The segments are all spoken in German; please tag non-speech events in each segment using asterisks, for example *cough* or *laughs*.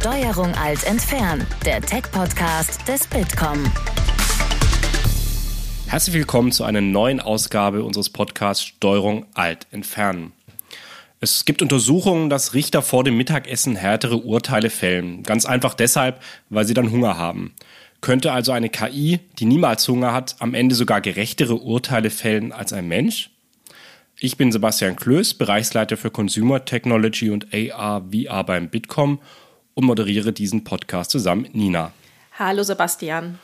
Steuerung alt entfernen, der Tech-Podcast des Bitkom. Herzlich willkommen zu einer neuen Ausgabe unseres Podcasts Steuerung alt entfernen. Es gibt Untersuchungen, dass Richter vor dem Mittagessen härtere Urteile fällen. Ganz einfach deshalb, weil sie dann Hunger haben. Könnte also eine KI, die niemals Hunger hat, am Ende sogar gerechtere Urteile fällen als ein Mensch? Ich bin Sebastian Klöß, Bereichsleiter für Consumer Technology und AR VR beim Bitkom und moderiere diesen Podcast zusammen mit Nina. Hallo Sebastian.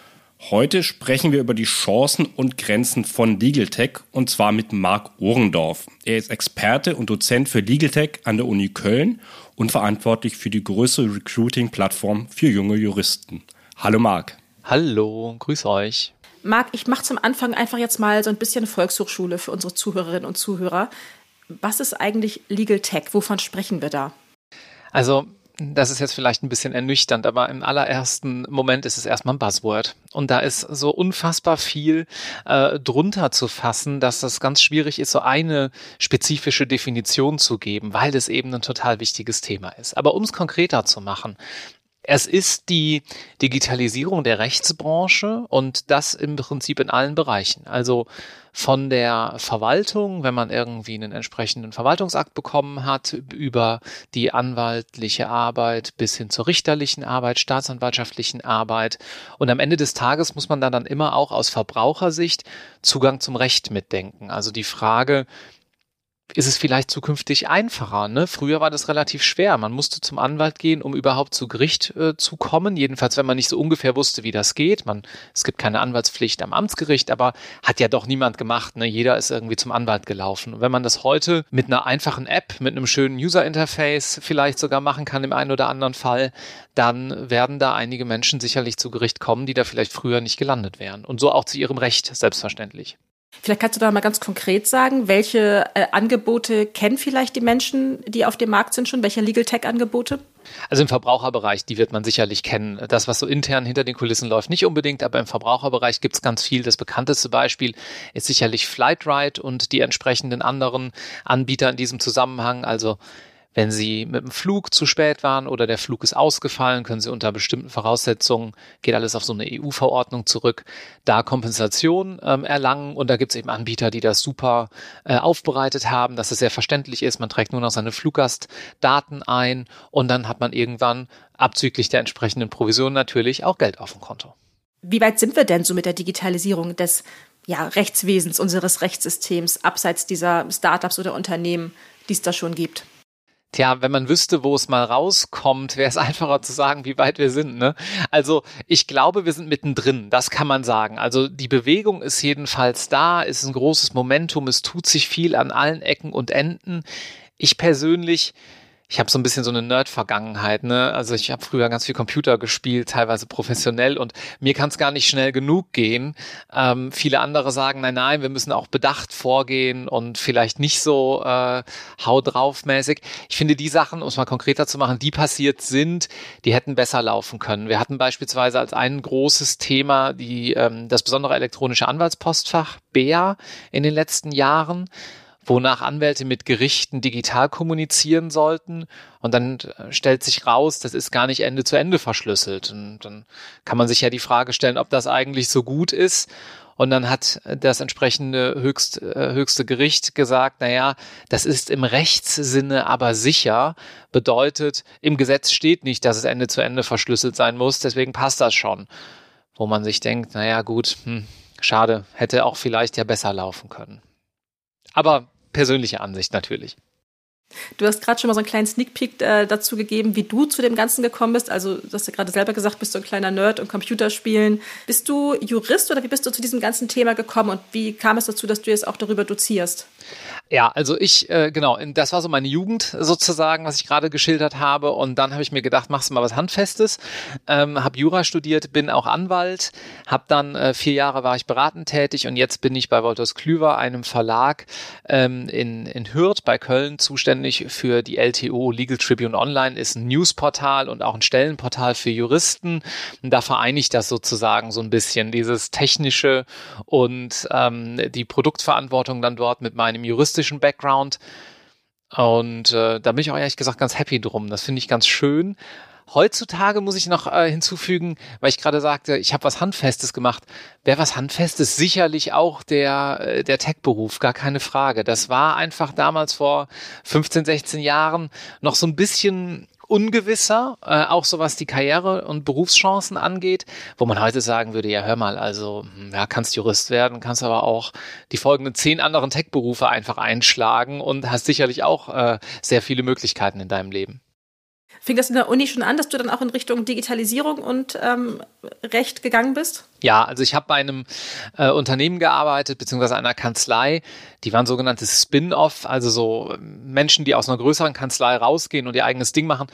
Heute sprechen wir über die Chancen und Grenzen von Legal Tech und zwar mit Marc Ohrendorf. Er ist Experte und Dozent für Legal Tech an der Uni Köln und verantwortlich für die größte Recruiting-Plattform für junge Juristen. Hallo Marc. Hallo, grüß euch. Marc, ich mache zum Anfang einfach jetzt mal so ein bisschen Volkshochschule für unsere Zuhörerinnen und Zuhörer. Was ist eigentlich Legal Tech? Wovon sprechen wir da? Also das ist jetzt vielleicht ein bisschen ernüchternd, aber im allerersten Moment ist es erstmal ein Buzzword. Und da ist so unfassbar viel äh, drunter zu fassen, dass das ganz schwierig ist, so eine spezifische Definition zu geben, weil das eben ein total wichtiges Thema ist. Aber um es konkreter zu machen, es ist die Digitalisierung der Rechtsbranche und das im Prinzip in allen Bereichen. Also von der Verwaltung, wenn man irgendwie einen entsprechenden Verwaltungsakt bekommen hat, über die anwaltliche Arbeit bis hin zur richterlichen Arbeit, staatsanwaltschaftlichen Arbeit. Und am Ende des Tages muss man dann, dann immer auch aus Verbrauchersicht Zugang zum Recht mitdenken. Also die Frage, ist es vielleicht zukünftig einfacher. Ne? Früher war das relativ schwer. Man musste zum Anwalt gehen, um überhaupt zu Gericht äh, zu kommen. Jedenfalls, wenn man nicht so ungefähr wusste, wie das geht. Man, es gibt keine Anwaltspflicht am Amtsgericht, aber hat ja doch niemand gemacht. Ne? Jeder ist irgendwie zum Anwalt gelaufen. Und wenn man das heute mit einer einfachen App, mit einem schönen User-Interface vielleicht sogar machen kann im einen oder anderen Fall, dann werden da einige Menschen sicherlich zu Gericht kommen, die da vielleicht früher nicht gelandet wären. Und so auch zu ihrem Recht, selbstverständlich. Vielleicht kannst du da mal ganz konkret sagen, welche äh, Angebote kennen vielleicht die Menschen, die auf dem Markt sind schon? Welche Legal Tech Angebote? Also im Verbraucherbereich, die wird man sicherlich kennen. Das, was so intern hinter den Kulissen läuft, nicht unbedingt, aber im Verbraucherbereich gibt es ganz viel. Das bekannteste Beispiel ist sicherlich Flightride und die entsprechenden anderen Anbieter in diesem Zusammenhang. Also wenn Sie mit dem Flug zu spät waren oder der Flug ist ausgefallen, können Sie unter bestimmten Voraussetzungen, geht alles auf so eine EU-Verordnung zurück, da Kompensation ähm, erlangen. Und da gibt es eben Anbieter, die das super äh, aufbereitet haben, dass es sehr verständlich ist. Man trägt nur noch seine Fluggastdaten ein und dann hat man irgendwann abzüglich der entsprechenden Provision natürlich auch Geld auf dem Konto. Wie weit sind wir denn so mit der Digitalisierung des ja, Rechtswesens, unseres Rechtssystems, abseits dieser Startups oder Unternehmen, die es da schon gibt? Tja, wenn man wüsste, wo es mal rauskommt, wäre es *laughs* einfacher zu sagen, wie weit wir sind. Ne? Also ich glaube, wir sind mittendrin, das kann man sagen. Also die Bewegung ist jedenfalls da, ist ein großes Momentum, es tut sich viel an allen Ecken und Enden. Ich persönlich ich habe so ein bisschen so eine Nerd-Vergangenheit, ne? Also ich habe früher ganz viel Computer gespielt, teilweise professionell und mir kann es gar nicht schnell genug gehen. Ähm, viele andere sagen, nein, nein, wir müssen auch bedacht vorgehen und vielleicht nicht so äh, hau drauf mäßig. Ich finde die Sachen, um es mal konkreter zu machen, die passiert sind, die hätten besser laufen können. Wir hatten beispielsweise als ein großes Thema die ähm, das besondere elektronische Anwaltspostfach BEA in den letzten Jahren wonach Anwälte mit Gerichten digital kommunizieren sollten. Und dann äh, stellt sich raus, das ist gar nicht Ende zu Ende verschlüsselt. Und dann kann man sich ja die Frage stellen, ob das eigentlich so gut ist. Und dann hat das entsprechende höchst, äh, höchste Gericht gesagt, naja, das ist im Rechtssinne aber sicher. Bedeutet, im Gesetz steht nicht, dass es Ende zu Ende verschlüsselt sein muss. Deswegen passt das schon. Wo man sich denkt, naja, gut, hm, schade, hätte auch vielleicht ja besser laufen können. Aber persönliche Ansicht natürlich. Du hast gerade schon mal so einen kleinen Sneak Peek äh, dazu gegeben, wie du zu dem Ganzen gekommen bist. Also, du hast ja gerade selber gesagt, bist du ein kleiner Nerd und Computerspielen. Bist du Jurist oder wie bist du zu diesem ganzen Thema gekommen und wie kam es dazu, dass du jetzt auch darüber dozierst? Ja, also ich, äh, genau, das war so meine Jugend sozusagen, was ich gerade geschildert habe. Und dann habe ich mir gedacht, machst du mal was Handfestes. Ähm, habe Jura studiert, bin auch Anwalt, habe dann äh, vier Jahre war ich beratend tätig und jetzt bin ich bei Wolters Klüver, einem Verlag ähm, in, in Hürth bei Köln, zuständig für die LTO Legal Tribune Online, ist ein Newsportal und auch ein Stellenportal für Juristen. Und da vereine ich das sozusagen so ein bisschen, dieses technische und ähm, die Produktverantwortung dann dort mit meinem juristischen juristischen Background. Und äh, da bin ich auch ehrlich gesagt ganz happy drum. Das finde ich ganz schön. Heutzutage muss ich noch äh, hinzufügen, weil ich gerade sagte, ich habe was Handfestes gemacht. Wer was Handfestes, sicherlich auch der, äh, der Tech-Beruf, gar keine Frage. Das war einfach damals vor 15, 16 Jahren noch so ein bisschen ungewisser, äh, auch so was die Karriere und Berufschancen angeht, wo man heute sagen würde, ja hör mal, also hm, ja, kannst Jurist werden, kannst aber auch die folgenden zehn anderen Tech-Berufe einfach einschlagen und hast sicherlich auch äh, sehr viele Möglichkeiten in deinem Leben. Fing das in der Uni schon an, dass du dann auch in Richtung Digitalisierung und ähm, Recht gegangen bist? Ja, also ich habe bei einem äh, Unternehmen gearbeitet, beziehungsweise einer Kanzlei. Die waren sogenannte Spin-off, also so Menschen, die aus einer größeren Kanzlei rausgehen und ihr eigenes Ding machen.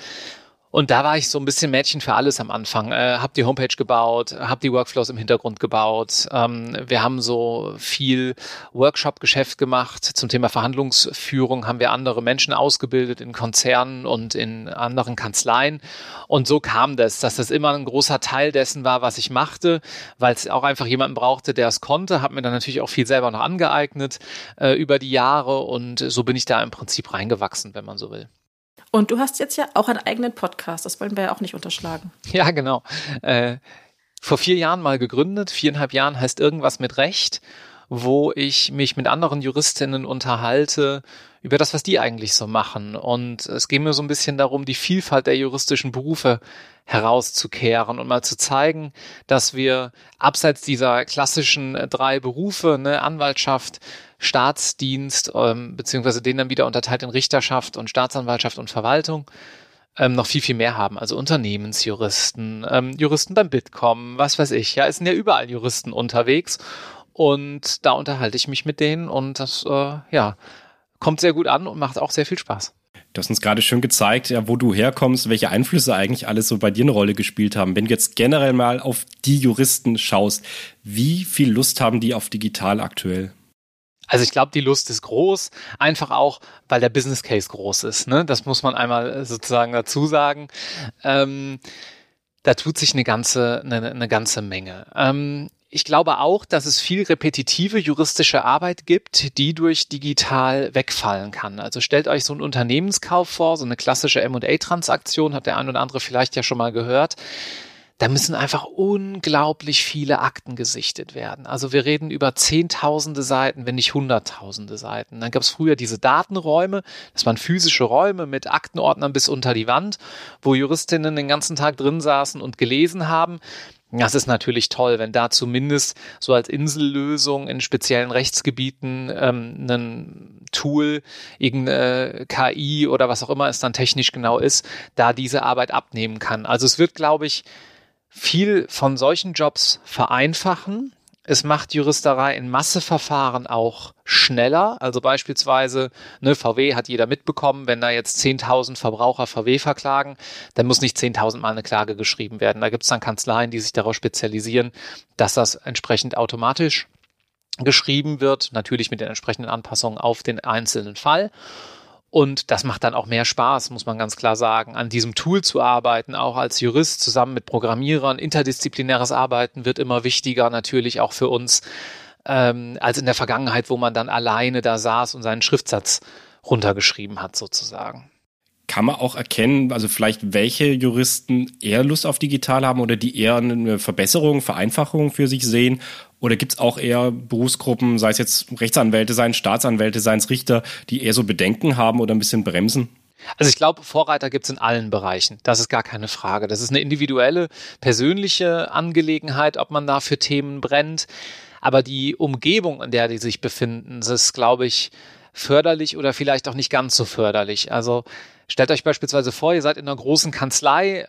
Und da war ich so ein bisschen Mädchen für alles am Anfang. Äh, hab die Homepage gebaut, hab die Workflows im Hintergrund gebaut. Ähm, wir haben so viel Workshop-Geschäft gemacht zum Thema Verhandlungsführung. Haben wir andere Menschen ausgebildet in Konzernen und in anderen Kanzleien. Und so kam das, dass das immer ein großer Teil dessen war, was ich machte, weil es auch einfach jemanden brauchte, der es konnte. Hab mir dann natürlich auch viel selber noch angeeignet äh, über die Jahre. Und so bin ich da im Prinzip reingewachsen, wenn man so will. Und du hast jetzt ja auch einen eigenen Podcast, das wollen wir ja auch nicht unterschlagen. Ja, genau. Äh, vor vier Jahren mal gegründet, viereinhalb Jahren heißt irgendwas mit Recht, wo ich mich mit anderen Juristinnen unterhalte über das, was die eigentlich so machen. Und es geht mir so ein bisschen darum, die Vielfalt der juristischen Berufe herauszukehren und mal zu zeigen, dass wir abseits dieser klassischen drei Berufe, ne, Anwaltschaft, Staatsdienst, ähm, beziehungsweise den dann wieder unterteilt in Richterschaft und Staatsanwaltschaft und Verwaltung, ähm, noch viel, viel mehr haben. Also Unternehmensjuristen, ähm, Juristen beim Bitkom, was weiß ich. Ja, es sind ja überall Juristen unterwegs. Und da unterhalte ich mich mit denen und das, äh, ja, kommt sehr gut an und macht auch sehr viel Spaß. Du hast uns gerade schön gezeigt, ja, wo du herkommst, welche Einflüsse eigentlich alles so bei dir eine Rolle gespielt haben. Wenn du jetzt generell mal auf die Juristen schaust, wie viel Lust haben die auf digital aktuell? Also ich glaube, die Lust ist groß, einfach auch, weil der Business Case groß ist. Ne? Das muss man einmal sozusagen dazu sagen. Ähm, da tut sich eine ganze, eine, eine ganze Menge. Ähm, ich glaube auch, dass es viel repetitive juristische Arbeit gibt, die durch digital wegfallen kann. Also stellt euch so einen Unternehmenskauf vor, so eine klassische M&A-Transaktion, hat der ein oder andere vielleicht ja schon mal gehört da müssen einfach unglaublich viele Akten gesichtet werden. Also wir reden über Zehntausende Seiten, wenn nicht Hunderttausende Seiten. Dann gab es früher diese Datenräume, das waren physische Räume mit Aktenordnern bis unter die Wand, wo Juristinnen den ganzen Tag drin saßen und gelesen haben. Das ist natürlich toll, wenn da zumindest so als Insellösung in speziellen Rechtsgebieten ähm, ein Tool, irgendeine KI oder was auch immer es dann technisch genau ist, da diese Arbeit abnehmen kann. Also es wird, glaube ich, viel von solchen Jobs vereinfachen. Es macht Juristerei in Masseverfahren auch schneller. Also beispielsweise, ne, VW hat jeder mitbekommen, wenn da jetzt 10.000 Verbraucher VW verklagen, dann muss nicht 10.000 Mal eine Klage geschrieben werden. Da gibt es dann Kanzleien, die sich darauf spezialisieren, dass das entsprechend automatisch geschrieben wird, natürlich mit den entsprechenden Anpassungen auf den einzelnen Fall. Und das macht dann auch mehr Spaß, muss man ganz klar sagen, an diesem Tool zu arbeiten, auch als Jurist zusammen mit Programmierern. Interdisziplinäres Arbeiten wird immer wichtiger, natürlich auch für uns, ähm, als in der Vergangenheit, wo man dann alleine da saß und seinen Schriftsatz runtergeschrieben hat, sozusagen. Kann man auch erkennen, also vielleicht welche Juristen eher Lust auf digital haben oder die eher eine Verbesserung, Vereinfachung für sich sehen oder gibt es auch eher Berufsgruppen, sei es jetzt Rechtsanwälte, seien Staatsanwälte, seien es Richter, die eher so Bedenken haben oder ein bisschen bremsen? Also ich glaube, Vorreiter gibt es in allen Bereichen. Das ist gar keine Frage. Das ist eine individuelle, persönliche Angelegenheit, ob man da für Themen brennt. Aber die Umgebung, in der die sich befinden, das ist, glaube ich, förderlich oder vielleicht auch nicht ganz so förderlich. Also stellt euch beispielsweise vor, ihr seid in einer großen Kanzlei,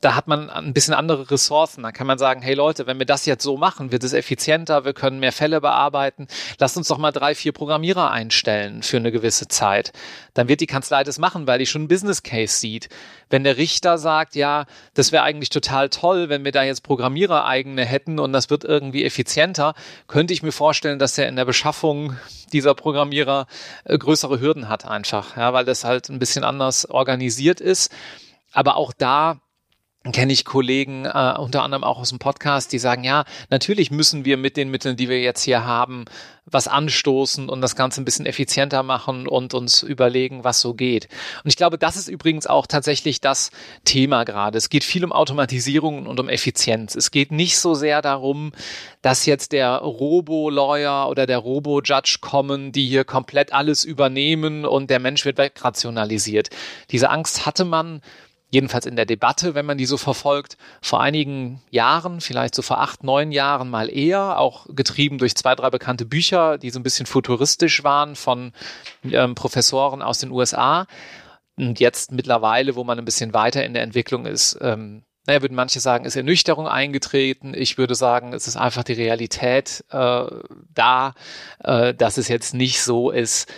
da hat man ein bisschen andere Ressourcen. Da kann man sagen, hey Leute, wenn wir das jetzt so machen, wird es effizienter, wir können mehr Fälle bearbeiten. Lasst uns doch mal drei, vier Programmierer einstellen für eine gewisse Zeit. Dann wird die Kanzlei das machen, weil die schon einen Business Case sieht. Wenn der Richter sagt, ja, das wäre eigentlich total toll, wenn wir da jetzt Programmierer eigene hätten und das wird irgendwie effizienter, könnte ich mir vorstellen, dass er in der Beschaffung dieser Programmierer äh, größere Hürden hat einfach, ja, weil das halt ein bisschen anders organisiert ist. Aber auch da kenne ich Kollegen, äh, unter anderem auch aus dem Podcast, die sagen, ja, natürlich müssen wir mit den Mitteln, die wir jetzt hier haben, was anstoßen und das Ganze ein bisschen effizienter machen und uns überlegen, was so geht. Und ich glaube, das ist übrigens auch tatsächlich das Thema gerade. Es geht viel um Automatisierung und um Effizienz. Es geht nicht so sehr darum, dass jetzt der Robo-Lawyer oder der Robo-Judge kommen, die hier komplett alles übernehmen und der Mensch wird wegrationalisiert. Diese Angst hatte man jedenfalls in der Debatte, wenn man die so verfolgt, vor einigen Jahren, vielleicht so vor acht, neun Jahren mal eher, auch getrieben durch zwei, drei bekannte Bücher, die so ein bisschen futuristisch waren von ähm, Professoren aus den USA. Und jetzt mittlerweile, wo man ein bisschen weiter in der Entwicklung ist, ähm, naja, würden manche sagen, ist Ernüchterung eingetreten. Ich würde sagen, es ist einfach die Realität äh, da, äh, dass es jetzt nicht so ist,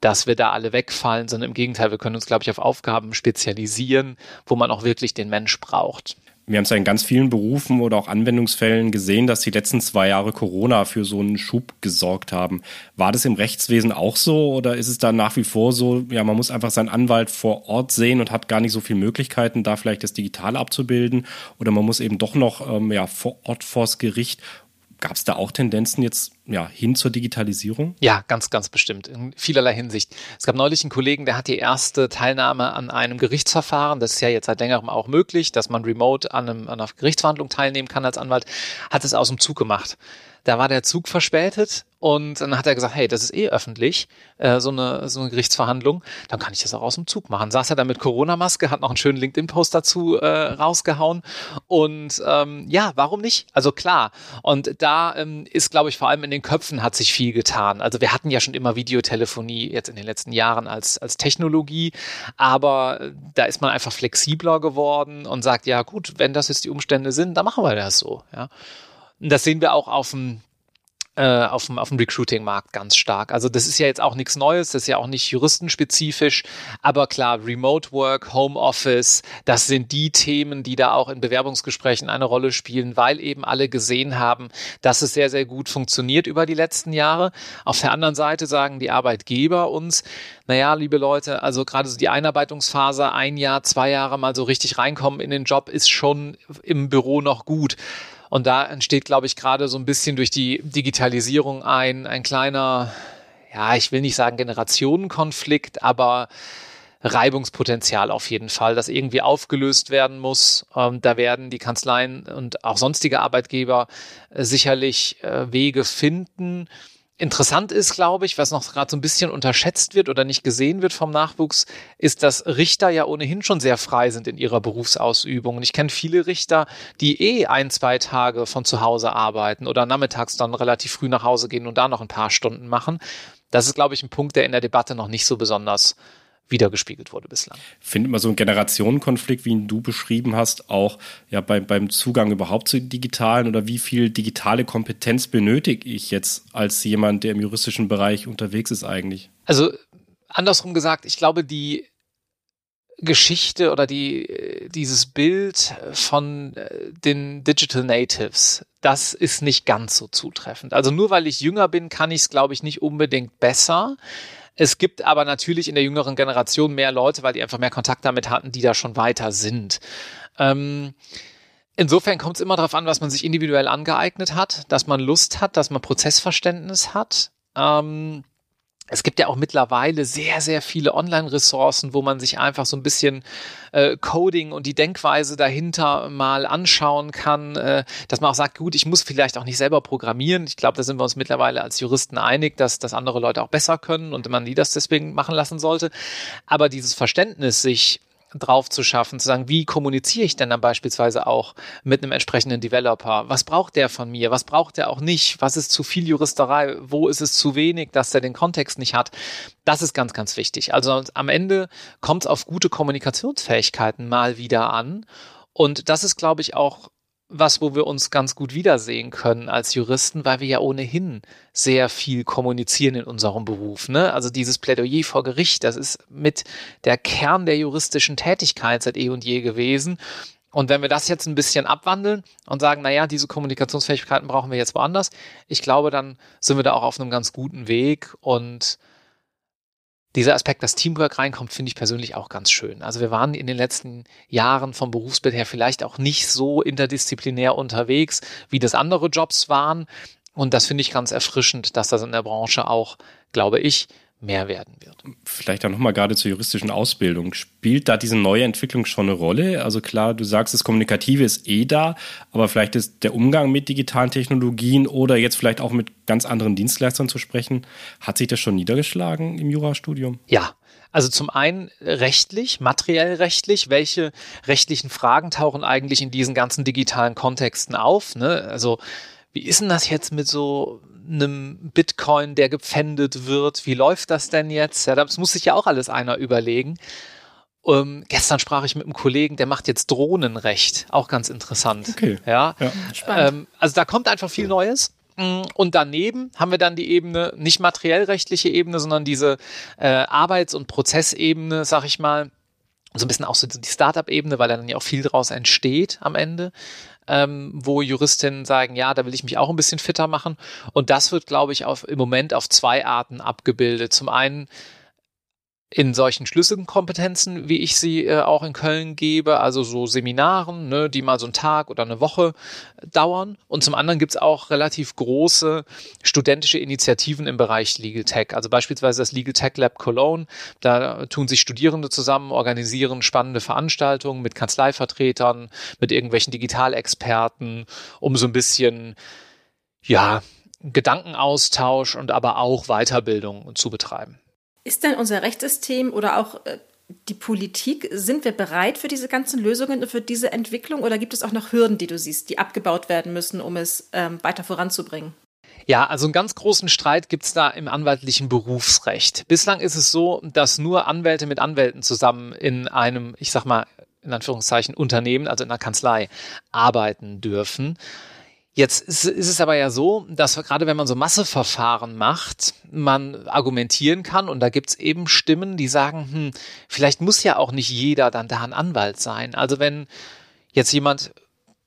dass wir da alle wegfallen, sondern im Gegenteil, wir können uns, glaube ich, auf Aufgaben spezialisieren, wo man auch wirklich den Mensch braucht. Wir haben es ja in ganz vielen Berufen oder auch Anwendungsfällen gesehen, dass die letzten zwei Jahre Corona für so einen Schub gesorgt haben. War das im Rechtswesen auch so oder ist es da nach wie vor so, ja, man muss einfach seinen Anwalt vor Ort sehen und hat gar nicht so viele Möglichkeiten, da vielleicht das Digitale abzubilden oder man muss eben doch noch ähm, ja, vor Ort vors Gericht Gab es da auch Tendenzen jetzt ja, hin zur Digitalisierung? Ja, ganz, ganz bestimmt. In vielerlei Hinsicht. Es gab neulich einen Kollegen, der hat die erste Teilnahme an einem Gerichtsverfahren. Das ist ja jetzt seit längerem auch möglich, dass man remote an, einem, an einer Gerichtsverhandlung teilnehmen kann als Anwalt. Hat es aus dem Zug gemacht. Da war der Zug verspätet und dann hat er gesagt, hey, das ist eh öffentlich, äh, so, eine, so eine Gerichtsverhandlung, dann kann ich das auch aus dem Zug machen. Saß er da mit Corona-Maske, hat noch einen schönen LinkedIn-Post dazu äh, rausgehauen. Und ähm, ja, warum nicht? Also klar. Und da ähm, ist, glaube ich, vor allem in den Köpfen hat sich viel getan. Also wir hatten ja schon immer Videotelefonie jetzt in den letzten Jahren als, als Technologie, aber da ist man einfach flexibler geworden und sagt, ja gut, wenn das jetzt die Umstände sind, dann machen wir das so. Ja. Und das sehen wir auch auf dem äh, auf dem, auf dem Recruiting-Markt ganz stark. Also das ist ja jetzt auch nichts Neues, das ist ja auch nicht juristenspezifisch, aber klar, Remote Work, Home Office, das sind die Themen, die da auch in Bewerbungsgesprächen eine Rolle spielen, weil eben alle gesehen haben, dass es sehr, sehr gut funktioniert über die letzten Jahre. Auf der anderen Seite sagen die Arbeitgeber uns, naja, liebe Leute, also gerade so die Einarbeitungsphase, ein Jahr, zwei Jahre mal so richtig reinkommen in den Job, ist schon im Büro noch gut. Und da entsteht, glaube ich, gerade so ein bisschen durch die Digitalisierung ein, ein kleiner, ja, ich will nicht sagen Generationenkonflikt, aber Reibungspotenzial auf jeden Fall, das irgendwie aufgelöst werden muss. Ähm, da werden die Kanzleien und auch sonstige Arbeitgeber äh, sicherlich äh, Wege finden, Interessant ist, glaube ich, was noch gerade so ein bisschen unterschätzt wird oder nicht gesehen wird vom Nachwuchs, ist, dass Richter ja ohnehin schon sehr frei sind in ihrer Berufsausübung. Und ich kenne viele Richter, die eh ein, zwei Tage von zu Hause arbeiten oder nachmittags dann relativ früh nach Hause gehen und da noch ein paar Stunden machen. Das ist, glaube ich, ein Punkt, der in der Debatte noch nicht so besonders wiedergespiegelt wurde bislang. Findet man so einen Generationenkonflikt, wie ihn du beschrieben hast, auch ja bei, beim Zugang überhaupt zu digitalen oder wie viel digitale Kompetenz benötige ich jetzt als jemand, der im juristischen Bereich unterwegs ist eigentlich? Also andersrum gesagt, ich glaube, die Geschichte oder die, dieses Bild von äh, den Digital Natives, das ist nicht ganz so zutreffend. Also nur weil ich jünger bin, kann ich es, glaube ich, nicht unbedingt besser. Es gibt aber natürlich in der jüngeren Generation mehr Leute, weil die einfach mehr Kontakt damit hatten, die da schon weiter sind. Ähm, insofern kommt es immer darauf an, was man sich individuell angeeignet hat, dass man Lust hat, dass man Prozessverständnis hat. Ähm, es gibt ja auch mittlerweile sehr, sehr viele Online-Ressourcen, wo man sich einfach so ein bisschen äh, Coding und die Denkweise dahinter mal anschauen kann, äh, dass man auch sagt, gut, ich muss vielleicht auch nicht selber programmieren. Ich glaube, da sind wir uns mittlerweile als Juristen einig, dass das andere Leute auch besser können und man die das deswegen machen lassen sollte. Aber dieses Verständnis, sich drauf zu schaffen, zu sagen, wie kommuniziere ich denn dann beispielsweise auch mit einem entsprechenden Developer? Was braucht der von mir? Was braucht der auch nicht? Was ist zu viel Juristerei? Wo ist es zu wenig, dass der den Kontext nicht hat? Das ist ganz, ganz wichtig. Also am Ende kommt es auf gute Kommunikationsfähigkeiten mal wieder an. Und das ist, glaube ich, auch was, wo wir uns ganz gut wiedersehen können als Juristen, weil wir ja ohnehin sehr viel kommunizieren in unserem Beruf. Ne? Also dieses Plädoyer vor Gericht, das ist mit der Kern der juristischen Tätigkeit seit eh und je gewesen. Und wenn wir das jetzt ein bisschen abwandeln und sagen, naja, diese Kommunikationsfähigkeiten brauchen wir jetzt woanders, ich glaube, dann sind wir da auch auf einem ganz guten Weg und dieser Aspekt, dass Teamwork reinkommt, finde ich persönlich auch ganz schön. Also wir waren in den letzten Jahren vom Berufsbild her vielleicht auch nicht so interdisziplinär unterwegs, wie das andere Jobs waren. Und das finde ich ganz erfrischend, dass das in der Branche auch, glaube ich, mehr werden wird. Vielleicht auch nochmal gerade zur juristischen Ausbildung. Spielt da diese neue Entwicklung schon eine Rolle? Also klar, du sagst, das Kommunikative ist eh da, aber vielleicht ist der Umgang mit digitalen Technologien oder jetzt vielleicht auch mit ganz anderen Dienstleistern zu sprechen, hat sich das schon niedergeschlagen im Jurastudium? Ja, also zum einen rechtlich, materiell rechtlich, welche rechtlichen Fragen tauchen eigentlich in diesen ganzen digitalen Kontexten auf? Ne? Also wie ist denn das jetzt mit so einem Bitcoin, der gepfändet wird? Wie läuft das denn jetzt? Ja, das muss sich ja auch alles einer überlegen. Ähm, gestern sprach ich mit einem Kollegen, der macht jetzt Drohnenrecht. Auch ganz interessant. Okay. Ja. ja. Ähm, also da kommt einfach viel Neues. Mm, und daneben haben wir dann die Ebene, nicht materiell rechtliche Ebene, sondern diese äh, Arbeits- und Prozessebene, sag ich mal, so ein bisschen auch so die Startup-Ebene, weil dann ja auch viel daraus entsteht am Ende ähm, wo Juristinnen sagen, ja, da will ich mich auch ein bisschen fitter machen. Und das wird, glaube ich, auf, im Moment auf zwei Arten abgebildet. Zum einen in solchen Schlüsselkompetenzen, wie ich sie äh, auch in Köln gebe, also so Seminaren, ne, die mal so einen Tag oder eine Woche dauern. Und zum anderen gibt's auch relativ große studentische Initiativen im Bereich Legal Tech, also beispielsweise das Legal Tech Lab Cologne. Da tun sich Studierende zusammen, organisieren spannende Veranstaltungen mit Kanzleivertretern, mit irgendwelchen Digitalexperten, um so ein bisschen, ja, Gedankenaustausch und aber auch Weiterbildung zu betreiben. Ist denn unser Rechtssystem oder auch äh, die Politik, sind wir bereit für diese ganzen Lösungen und für diese Entwicklung oder gibt es auch noch Hürden, die du siehst, die abgebaut werden müssen, um es ähm, weiter voranzubringen? Ja, also einen ganz großen Streit gibt es da im anwaltlichen Berufsrecht. Bislang ist es so, dass nur Anwälte mit Anwälten zusammen in einem, ich sag mal, in Anführungszeichen Unternehmen, also in einer Kanzlei, arbeiten dürfen. Jetzt ist, es aber ja so, dass gerade wenn man so Masseverfahren macht, man argumentieren kann und da gibt's eben Stimmen, die sagen, hm, vielleicht muss ja auch nicht jeder dann da ein Anwalt sein. Also wenn jetzt jemand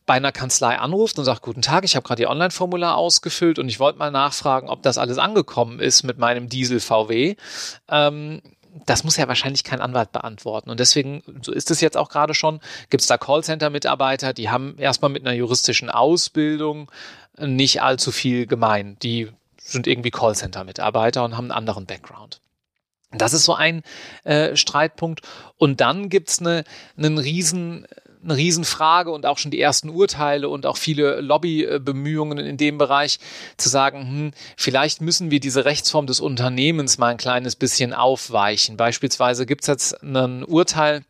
bei einer Kanzlei anruft und sagt, guten Tag, ich habe gerade Ihr Online-Formular ausgefüllt und ich wollte mal nachfragen, ob das alles angekommen ist mit meinem Diesel VW. Ähm, das muss ja wahrscheinlich kein Anwalt beantworten. Und deswegen, so ist es jetzt auch gerade schon, gibt es da Callcenter-Mitarbeiter, die haben erstmal mit einer juristischen Ausbildung nicht allzu viel gemein. Die sind irgendwie Callcenter-Mitarbeiter und haben einen anderen Background. Das ist so ein äh, Streitpunkt. Und dann gibt's eine, einen riesen eine Riesenfrage und auch schon die ersten Urteile und auch viele Lobbybemühungen in dem Bereich zu sagen, hm, vielleicht müssen wir diese Rechtsform des Unternehmens mal ein kleines bisschen aufweichen. Beispielsweise gibt es jetzt ein Urteil,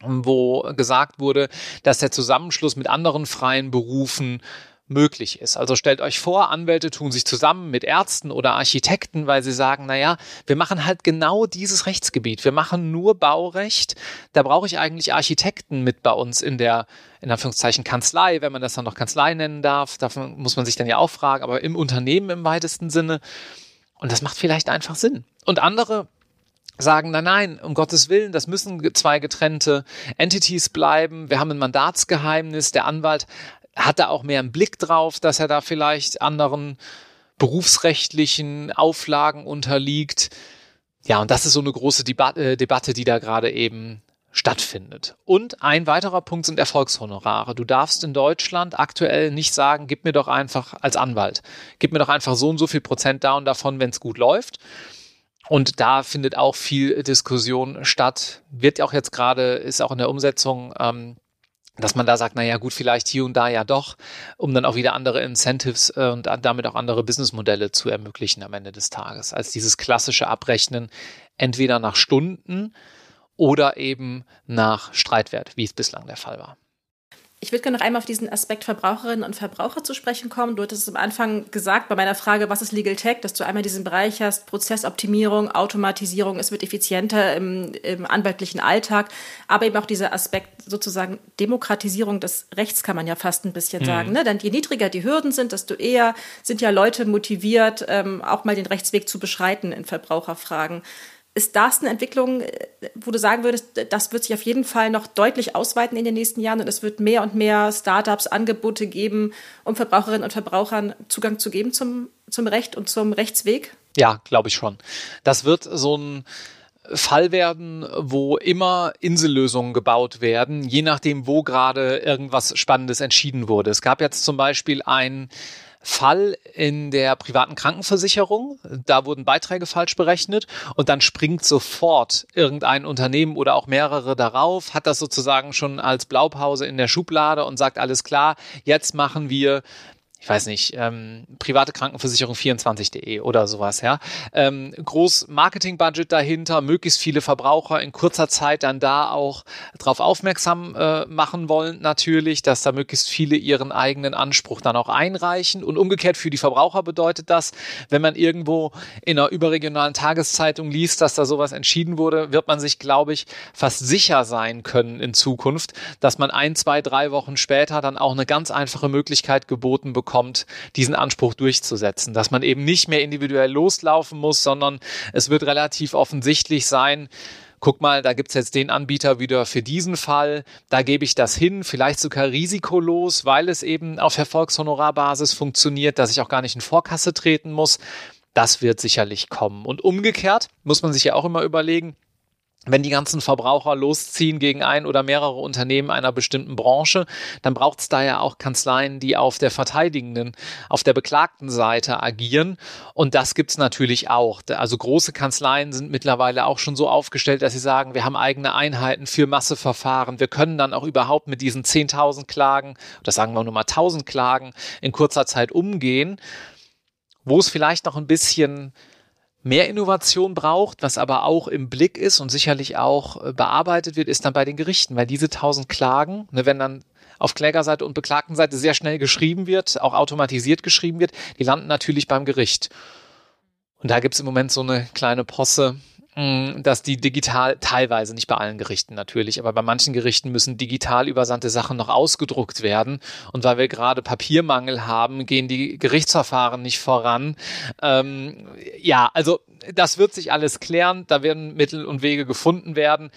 wo gesagt wurde, dass der Zusammenschluss mit anderen freien Berufen möglich ist. Also stellt euch vor, Anwälte tun sich zusammen mit Ärzten oder Architekten, weil sie sagen, naja, wir machen halt genau dieses Rechtsgebiet. Wir machen nur Baurecht. Da brauche ich eigentlich Architekten mit bei uns in der, in Anführungszeichen, Kanzlei, wenn man das dann noch Kanzlei nennen darf. Davon muss man sich dann ja auch fragen, aber im Unternehmen im weitesten Sinne. Und das macht vielleicht einfach Sinn. Und andere sagen, nein, nein, um Gottes Willen, das müssen zwei getrennte Entities bleiben. Wir haben ein Mandatsgeheimnis. Der Anwalt hat er auch mehr einen Blick drauf, dass er da vielleicht anderen berufsrechtlichen Auflagen unterliegt. Ja, und das ist so eine große Debat äh, Debatte, die da gerade eben stattfindet. Und ein weiterer Punkt sind Erfolgshonorare. Du darfst in Deutschland aktuell nicht sagen, gib mir doch einfach als Anwalt, gib mir doch einfach so und so viel Prozent da und davon, wenn es gut läuft. Und da findet auch viel Diskussion statt. Wird auch jetzt gerade, ist auch in der Umsetzung ähm, dass man da sagt, na ja, gut, vielleicht hier und da ja doch, um dann auch wieder andere Incentives äh, und damit auch andere Businessmodelle zu ermöglichen am Ende des Tages, als dieses klassische Abrechnen entweder nach Stunden oder eben nach Streitwert, wie es bislang der Fall war. Ich würde gerne noch einmal auf diesen Aspekt Verbraucherinnen und Verbraucher zu sprechen kommen. Du hattest es am Anfang gesagt, bei meiner Frage, was ist Legal Tech, dass du einmal diesen Bereich hast, Prozessoptimierung, Automatisierung, es wird effizienter im, im anwaltlichen Alltag, aber eben auch dieser Aspekt sozusagen Demokratisierung des Rechts, kann man ja fast ein bisschen mhm. sagen. Ne? Denn je niedriger die Hürden sind, desto eher sind ja Leute motiviert, ähm, auch mal den Rechtsweg zu beschreiten in Verbraucherfragen. Ist das eine Entwicklung, äh, wo du sagen würdest, das wird sich auf jeden Fall noch deutlich ausweiten in den nächsten Jahren und es wird mehr und mehr Startups, Angebote geben, um Verbraucherinnen und Verbrauchern Zugang zu geben zum, zum Recht und zum Rechtsweg? Ja, glaube ich schon. Das wird so ein Fall werden, wo immer Insellösungen gebaut werden, je nachdem, wo gerade irgendwas Spannendes entschieden wurde. Es gab jetzt zum Beispiel ein Fall in der privaten Krankenversicherung. Da wurden Beiträge falsch berechnet und dann springt sofort irgendein Unternehmen oder auch mehrere darauf, hat das sozusagen schon als Blaupause in der Schublade und sagt, alles klar, jetzt machen wir ich weiß nicht, ähm, private Krankenversicherung 24.de oder sowas, ja. Ähm, groß Marketingbudget dahinter, möglichst viele Verbraucher in kurzer Zeit dann da auch darauf aufmerksam äh, machen wollen, natürlich, dass da möglichst viele ihren eigenen Anspruch dann auch einreichen. Und umgekehrt für die Verbraucher bedeutet das, wenn man irgendwo in einer überregionalen Tageszeitung liest, dass da sowas entschieden wurde, wird man sich, glaube ich, fast sicher sein können in Zukunft, dass man ein, zwei, drei Wochen später dann auch eine ganz einfache Möglichkeit geboten bekommt, bekommt, diesen Anspruch durchzusetzen. Dass man eben nicht mehr individuell loslaufen muss, sondern es wird relativ offensichtlich sein, guck mal, da gibt's jetzt den Anbieter wieder für diesen Fall, da gebe ich das hin, vielleicht sogar risikolos, weil es eben auf Erfolgshonorarbasis funktioniert, dass ich auch gar nicht in Vorkasse treten muss. Das wird sicherlich kommen. Und umgekehrt muss man sich ja auch immer überlegen, wenn die ganzen Verbraucher losziehen gegen ein oder mehrere Unternehmen einer bestimmten Branche, dann braucht es da ja auch Kanzleien, die auf der verteidigenden, auf der beklagten Seite agieren. Und das gibt's natürlich auch. Also große Kanzleien sind mittlerweile auch schon so aufgestellt, dass sie sagen, wir haben eigene Einheiten für Masseverfahren. Wir können dann auch überhaupt mit diesen 10.000 Klagen, oder sagen wir nur mal 1.000 Klagen in kurzer Zeit umgehen. Wo es vielleicht noch ein bisschen mehr Innovation braucht, was aber auch im Blick ist und sicherlich auch äh, bearbeitet wird, ist dann bei den Gerichten, weil diese tausend Klagen, ne, wenn dann auf Klägerseite und Beklagtenseite sehr schnell geschrieben wird, auch automatisiert geschrieben wird, die landen natürlich beim Gericht. Und da gibt's im Moment so eine kleine Posse, dass die digital, teilweise nicht bei allen Gerichten natürlich, aber bei manchen Gerichten müssen digital übersandte Sachen noch ausgedruckt werden. Und weil wir gerade Papiermangel haben, gehen die Gerichtsverfahren nicht voran. Ähm, ja, also das wird sich alles klären. Da werden Mittel und Wege gefunden werden.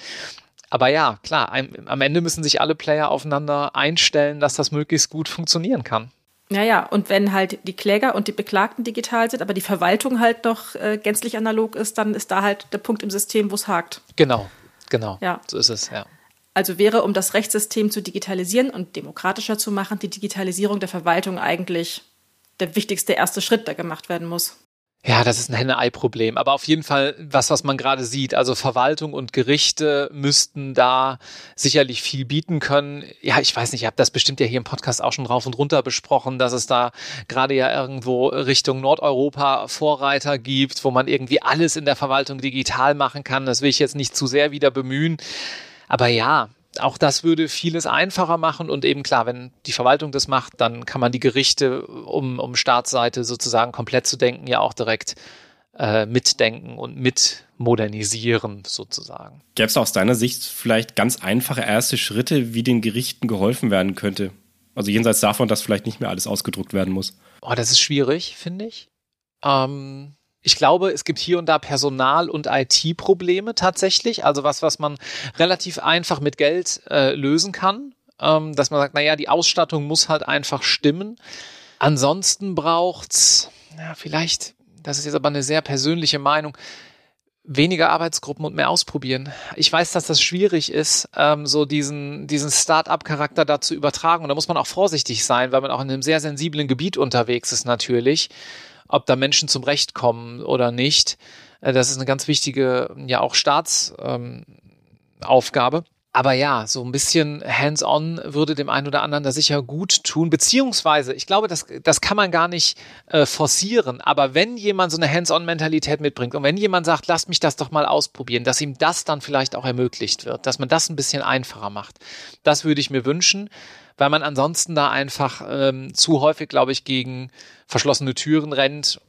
Aber ja, klar, am Ende müssen sich alle Player aufeinander einstellen, dass das möglichst gut funktionieren kann. Ja, ja, und wenn halt die Kläger und die Beklagten digital sind, aber die Verwaltung halt noch äh, gänzlich analog ist, dann ist da halt der Punkt im System, wo es hakt. Genau, genau. Ja. So ist es, ja. Also wäre, um das Rechtssystem zu digitalisieren und demokratischer zu machen, die Digitalisierung der Verwaltung eigentlich der wichtigste erste Schritt, der gemacht werden muss. Ja, das ist ein Henne-Ei-Problem. Aber auf jeden Fall was, was man gerade sieht. Also Verwaltung und Gerichte müssten da sicherlich viel bieten können. Ja, ich weiß nicht, ich habe das bestimmt ja hier im Podcast auch schon rauf und runter besprochen, dass es da gerade ja irgendwo Richtung Nordeuropa Vorreiter gibt, wo man irgendwie alles in der Verwaltung digital machen kann. Das will ich jetzt nicht zu sehr wieder bemühen. Aber ja, auch das würde vieles einfacher machen und eben klar, wenn die Verwaltung das macht, dann kann man die Gerichte, um, um Staatsseite sozusagen komplett zu denken, ja auch direkt äh, mitdenken und mitmodernisieren sozusagen. Gäbe es aus deiner Sicht vielleicht ganz einfache erste Schritte, wie den Gerichten geholfen werden könnte? Also jenseits davon, dass vielleicht nicht mehr alles ausgedruckt werden muss. Oh, das ist schwierig, finde ich. Ähm, ich glaube, es gibt hier und da Personal- und IT-Probleme tatsächlich. Also was, was man relativ einfach mit Geld äh, lösen kann. Ähm, dass man sagt, naja, die Ausstattung muss halt einfach stimmen. Ansonsten braucht's, ja, vielleicht, das ist jetzt aber eine sehr persönliche Meinung, weniger Arbeitsgruppen und mehr ausprobieren. Ich weiß, dass das schwierig ist, ähm, so diesen, diesen Start-up-Charakter da zu übertragen. Und da muss man auch vorsichtig sein, weil man auch in einem sehr sensiblen Gebiet unterwegs ist natürlich ob da Menschen zum Recht kommen oder nicht. Äh, das ist eine ganz wichtige, ja auch Staatsaufgabe. Ähm, aber ja, so ein bisschen hands-on würde dem einen oder anderen da sicher gut tun. Beziehungsweise, ich glaube, das, das kann man gar nicht äh, forcieren. Aber wenn jemand so eine hands-on-Mentalität mitbringt und wenn jemand sagt, lasst mich das doch mal ausprobieren, dass ihm das dann vielleicht auch ermöglicht wird, dass man das ein bisschen einfacher macht. Das würde ich mir wünschen weil man ansonsten da einfach ähm, zu häufig, glaube ich, gegen verschlossene Türen rennt.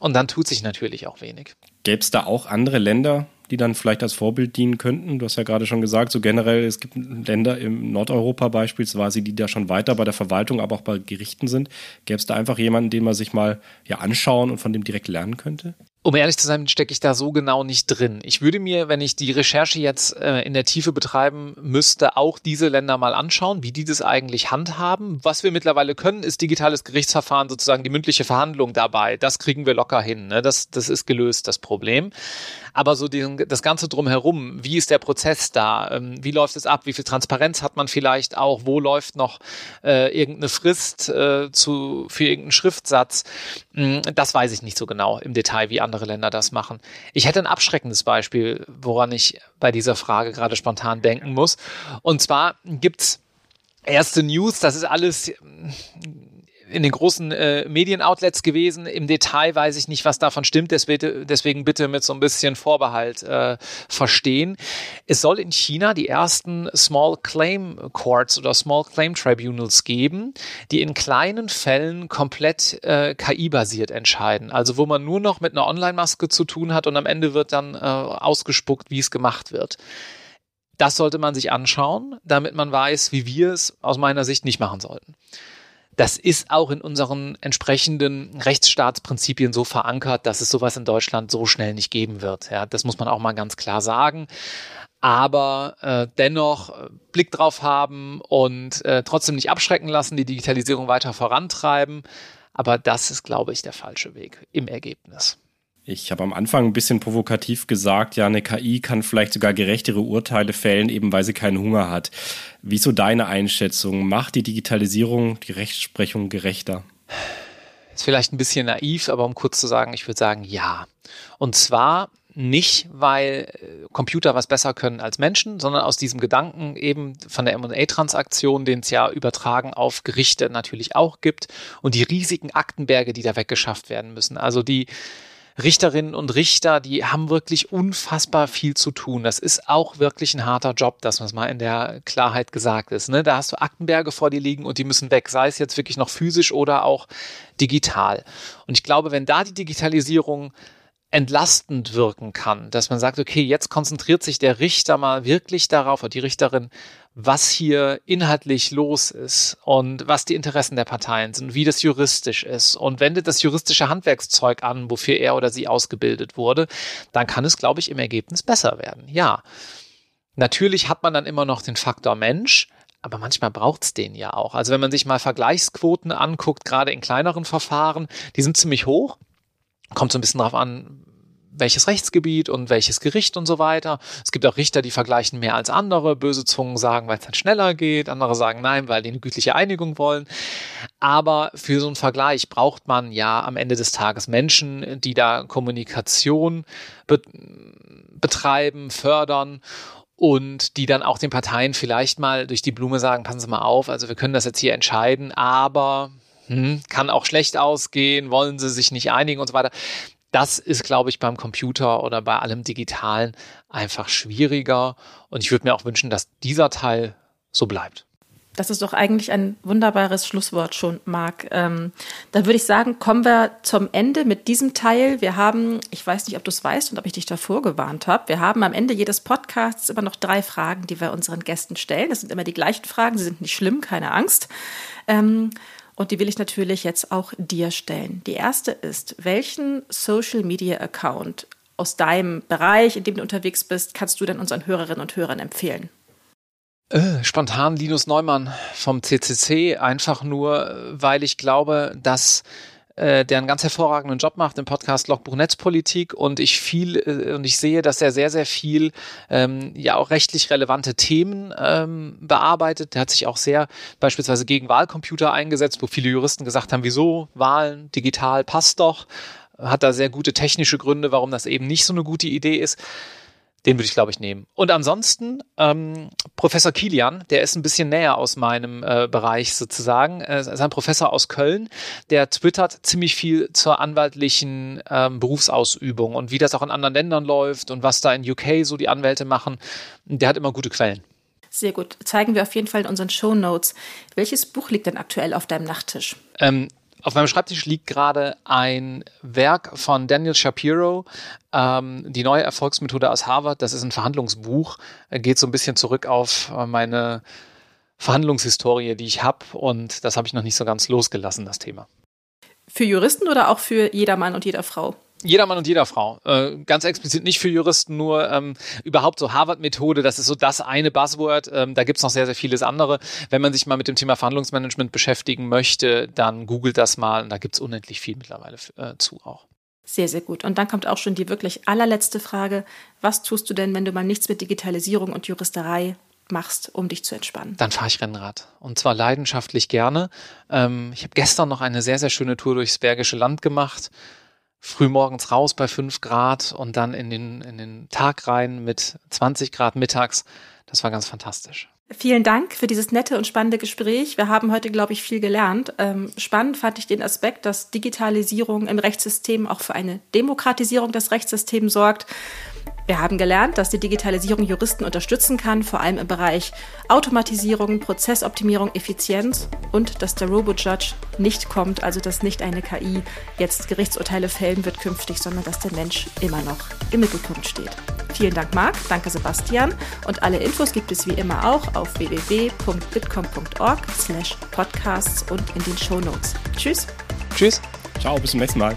Und dann tut sich natürlich auch wenig. Gäbe es da auch andere Länder, die dann vielleicht als Vorbild dienen könnten? Du hast ja gerade schon gesagt, so generell, es gibt Länder im Nordeuropa beispielsweise, die da schon weiter bei der Verwaltung, aber auch bei Gerichten sind. Gäbe es da einfach jemanden, den man sich mal ja anschauen und von dem direkt lernen könnte? Um ehrlich zu sein, stecke ich da so genau nicht drin. Ich würde mir, wenn ich die Recherche jetzt äh, in der Tiefe betreiben müsste, auch diese Länder mal anschauen, wie die das eigentlich handhaben. Was wir mittlerweile können, ist digitales Gerichtsverfahren, sozusagen die mündliche Verhandlung dabei. Das kriegen wir locker hin. Ne? Das, das ist gelöst, das Problem. Aber so den, das Ganze drumherum, wie ist der Prozess da? Ähm, wie läuft es ab? Wie viel Transparenz hat man vielleicht auch? Wo läuft noch äh, irgendeine Frist äh, zu, für irgendeinen Schriftsatz? Hm, das weiß ich nicht so genau im Detail, wie andere Länder das machen. Ich hätte ein abschreckendes Beispiel, woran ich bei dieser Frage gerade spontan denken muss. Und zwar gibt's erste News, das ist alles in den großen äh, Medienoutlets gewesen. Im Detail weiß ich nicht, was davon stimmt, deswegen, deswegen bitte mit so ein bisschen Vorbehalt äh, verstehen. Es soll in China die ersten Small Claim Courts oder Small Claim Tribunals geben, die in kleinen Fällen komplett äh, KI-basiert entscheiden. Also wo man nur noch mit einer Online-Maske zu tun hat und am Ende wird dann äh, ausgespuckt, wie es gemacht wird. Das sollte man sich anschauen, damit man weiß, wie wir es aus meiner Sicht nicht machen sollten das ist auch in unseren entsprechenden Rechtsstaatsprinzipien so verankert, dass es sowas in Deutschland so schnell nicht geben wird. Ja, das muss man auch mal ganz klar sagen. Aber äh, dennoch äh, Blick drauf haben und äh, trotzdem nicht abschrecken lassen, die Digitalisierung weiter vorantreiben. Aber das ist, glaube ich, der falsche Weg im Ergebnis. Ich habe am Anfang ein bisschen provokativ gesagt, ja, eine KI kann vielleicht sogar gerechtere Urteile fällen, eben weil sie keinen Hunger hat. Wieso deine Einschätzung? Macht die Digitalisierung die Rechtsprechung gerechter? Ist vielleicht ein bisschen naiv, aber um kurz zu sagen, ich würde sagen, ja. Und zwar nicht, weil äh, Computer was besser können als Menschen, sondern aus diesem Gedanken eben von der M&A-Transaktion, den es ja übertragen auf Gerichte natürlich auch gibt und die riesigen Aktenberge, die da weggeschafft werden müssen. Also die Richterinnen und Richter, die haben wirklich unfassbar viel zu tun. Das ist auch wirklich ein harter Job, dass man es mal in der Klarheit gesagt ist. Ne? Da hast du Aktenberge vor dir liegen und die müssen weg, sei es jetzt wirklich noch physisch oder auch digital. Und ich glaube, wenn da die Digitalisierung entlastend wirken kann, dass man sagt, okay, jetzt konzentriert sich der Richter mal wirklich darauf, oder die Richterin, was hier inhaltlich los ist und was die Interessen der Parteien sind, wie das juristisch ist und wendet das juristische Handwerkszeug an, wofür er oder sie ausgebildet wurde, dann kann es, glaube ich, im Ergebnis besser werden. Ja. Natürlich hat man dann immer noch den Faktor Mensch, aber manchmal braucht's den ja auch. Also wenn man sich mal Vergleichsquoten anguckt, gerade in kleineren Verfahren, die sind ziemlich hoch. Kommt so ein bisschen drauf an, welches Rechtsgebiet und welches Gericht und so weiter. Es gibt auch Richter, die vergleichen mehr als andere. Böse Zungen sagen, weil es dann schneller geht. Andere sagen nein, weil die eine gütliche Einigung wollen. Aber für so einen Vergleich braucht man ja am Ende des Tages Menschen, die da Kommunikation be betreiben, fördern und die dann auch den Parteien vielleicht mal durch die Blume sagen, passen Sie mal auf, also wir können das jetzt hier entscheiden, aber hm, kann auch schlecht ausgehen, wollen Sie sich nicht einigen und so weiter. Das ist, glaube ich, beim Computer oder bei allem Digitalen einfach schwieriger. Und ich würde mir auch wünschen, dass dieser Teil so bleibt. Das ist doch eigentlich ein wunderbares Schlusswort schon, Marc. Ähm, da würde ich sagen, kommen wir zum Ende mit diesem Teil. Wir haben, ich weiß nicht, ob du es weißt und ob ich dich davor gewarnt habe, wir haben am Ende jedes Podcasts immer noch drei Fragen, die wir unseren Gästen stellen. Das sind immer die gleichen Fragen, sie sind nicht schlimm, keine Angst. Ähm, und die will ich natürlich jetzt auch dir stellen. Die erste ist, welchen Social Media Account aus deinem Bereich, in dem du unterwegs bist, kannst du denn unseren Hörerinnen und Hörern empfehlen? Äh, spontan Linus Neumann vom CCC, einfach nur, weil ich glaube, dass äh, der einen ganz hervorragenden Job macht im Podcast Logbuch Netzpolitik und ich viel äh, und ich sehe, dass er sehr, sehr viel ähm, ja auch rechtlich relevante Themen ähm, bearbeitet. Der hat sich auch sehr beispielsweise gegen Wahlcomputer eingesetzt, wo viele Juristen gesagt haben, wieso Wahlen digital passt doch. Hat da sehr gute technische Gründe, warum das eben nicht so eine gute Idee ist. Den würde ich, glaube ich, nehmen. Und ansonsten, ähm, Professor Kilian, der ist ein bisschen näher aus meinem äh, Bereich sozusagen. Er ist ein Professor aus Köln, der twittert ziemlich viel zur anwaltlichen ähm, Berufsausübung und wie das auch in anderen Ländern läuft und was da in UK so die Anwälte machen. Der hat immer gute Quellen. Sehr gut. Zeigen wir auf jeden Fall in unseren Show Notes. Welches Buch liegt denn aktuell auf deinem Nachttisch? Ähm, auf meinem Schreibtisch liegt gerade ein Werk von Daniel Shapiro, ähm, die neue Erfolgsmethode aus Harvard. Das ist ein Verhandlungsbuch, geht so ein bisschen zurück auf äh, meine Verhandlungshistorie, die ich habe. Und das habe ich noch nicht so ganz losgelassen, das Thema. Für Juristen oder auch für jeder Mann und jeder Frau? Jeder Mann und jeder Frau. Äh, ganz explizit nicht für Juristen, nur ähm, überhaupt so Harvard-Methode, das ist so das eine Buzzword. Ähm, da gibt's noch sehr, sehr vieles andere. Wenn man sich mal mit dem Thema Verhandlungsmanagement beschäftigen möchte, dann googelt das mal und da gibt's unendlich viel mittlerweile äh, zu auch. Sehr, sehr gut. Und dann kommt auch schon die wirklich allerletzte Frage. Was tust du denn, wenn du mal nichts mit Digitalisierung und Juristerei machst, um dich zu entspannen? Dann fahre ich Rennrad. Und zwar leidenschaftlich gerne. Ähm, ich habe gestern noch eine sehr, sehr schöne Tour durchs Bergische Land gemacht früh morgens raus bei 5 Grad und dann in den, in den Tag rein mit 20 Grad mittags. Das war ganz fantastisch. Vielen Dank für dieses nette und spannende Gespräch. Wir haben heute, glaube ich, viel gelernt. Ähm, spannend fand ich den Aspekt, dass Digitalisierung im Rechtssystem auch für eine Demokratisierung des Rechtssystems sorgt. Wir haben gelernt, dass die Digitalisierung Juristen unterstützen kann, vor allem im Bereich Automatisierung, Prozessoptimierung, Effizienz und dass der Robo-Judge nicht kommt, also dass nicht eine KI jetzt Gerichtsurteile fällen wird künftig, sondern dass der Mensch immer noch im Mittelpunkt steht. Vielen Dank, Marc. Danke, Sebastian. Und alle Infos gibt es wie immer auch auf www.bitcom.org slash podcasts und in den Show Notes. Tschüss. Tschüss. Ciao, bis zum nächsten Mal.